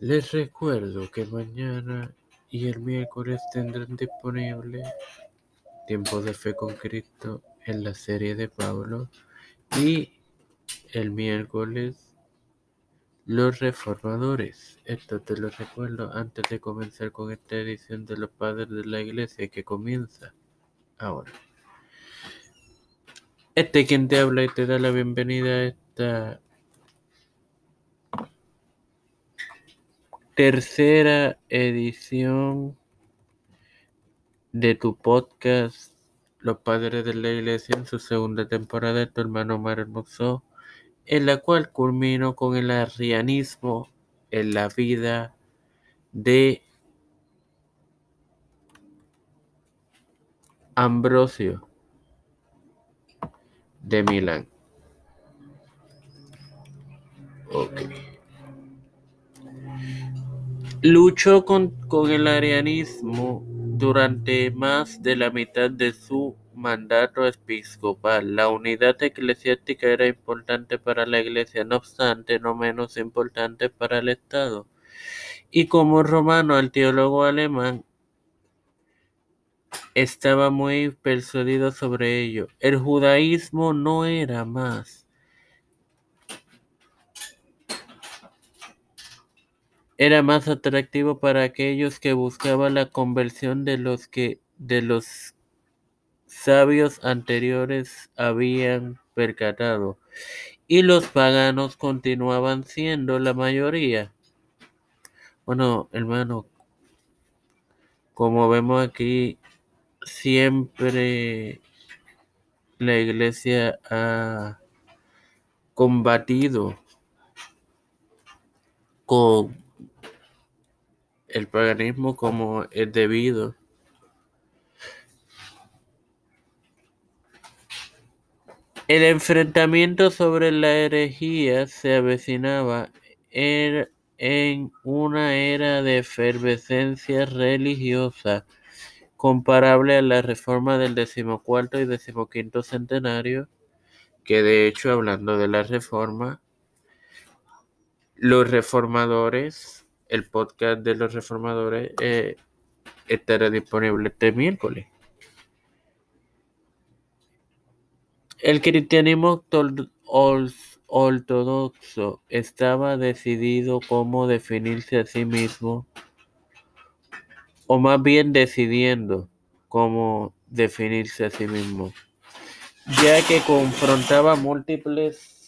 Les recuerdo que mañana y el miércoles tendrán disponible Tiempo de Fe con Cristo en la serie de Pablo y el miércoles los reformadores. Esto te lo recuerdo antes de comenzar con esta edición de los padres de la iglesia que comienza ahora. Este quien te habla y te da la bienvenida a esta tercera edición de tu podcast Los Padres de la Iglesia en su segunda temporada de tu hermano Omar Hermoso, en la cual culmino con el arrianismo en la vida de Ambrosio de Milán. Ok. Luchó con, el arianismo durante más de la mitad de su mandato episcopal. La unidad eclesiástica era importante para la Iglesia, no obstante, no menos importante para el Estado. Y como romano, el teólogo alemán estaba muy persuadido sobre ello. El judaísmo no era más era más atractivo para aquellos que buscaban la conversión de los que de los sabios anteriores habían percatado, y los paganos continuaban siendo la mayoría. Bueno, hermano, como vemos aquí, siempre la iglesia ha combatido con el paganismo como es debido. El enfrentamiento sobre la herejía se avecinaba er, en una era de efervescencia religiosa comparable a la reforma del decimocuarto y decimoquinto centenario, que de hecho, hablando de la reforma, los reformadores el podcast de los reformadores eh, estará disponible este miércoles. El cristianismo ortodoxo estaba decidido cómo definirse a sí mismo, o más bien decidiendo cómo definirse a sí mismo, ya que confrontaba múltiples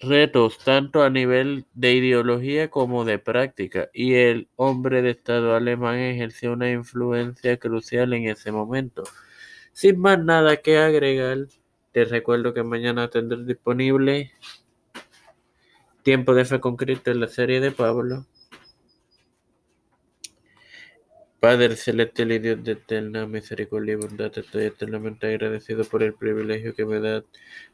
retos tanto a nivel de ideología como de práctica, y el hombre de Estado alemán ejerció una influencia crucial en ese momento. Sin más nada que agregar, te recuerdo que mañana tendré disponible Tiempo de Fe con Cristo en la serie de Pablo. Padre celestial y Dios de eterna misericordia y bondad, estoy eternamente agradecido por el privilegio que me da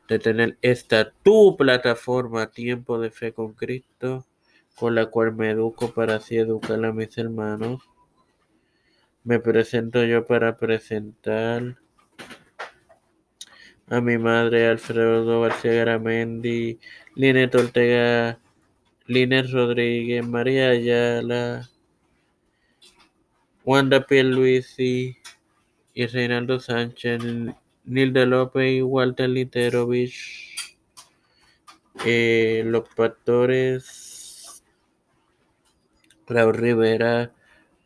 de tener esta tu plataforma Tiempo de Fe con Cristo, con la cual me educo para así educar a mis hermanos. Me presento yo para presentar a mi madre Alfredo García Garamendi, Linet Ortega, Linet Rodríguez, María Ayala, Wanda Pierluisi y Reinaldo Sánchez, Nilda López y Walter Literovich, eh, los pastores Raúl Rivera,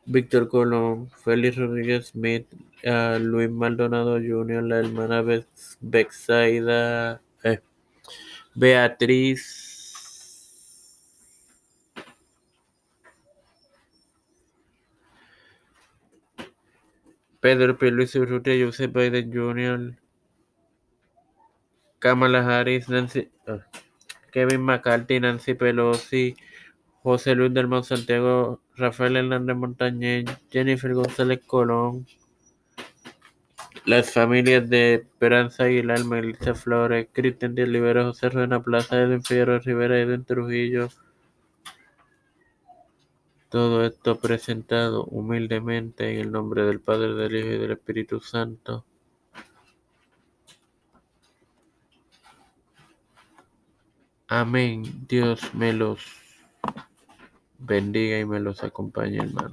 Víctor Colón, Félix Rodríguez Smith, Luis Maldonado Jr., la hermana Bexaida, eh, Beatriz Pedro Pierluisi Urrutia, Joseph Biden Jr., Kamala Harris, Nancy, uh, Kevin McCarthy, Nancy Pelosi, José Luis del Santiago, Rafael Hernández Montañez, Jennifer González Colón, las familias de Esperanza Aguilar, Melissa Flores, Cristian Díaz Rivera, José Ruena Plaza, Edwin Figueroa Rivera, Edwin Trujillo, todo esto presentado humildemente en el nombre del Padre, del Hijo y del Espíritu Santo. Amén. Dios me los bendiga y me los acompañe, hermano.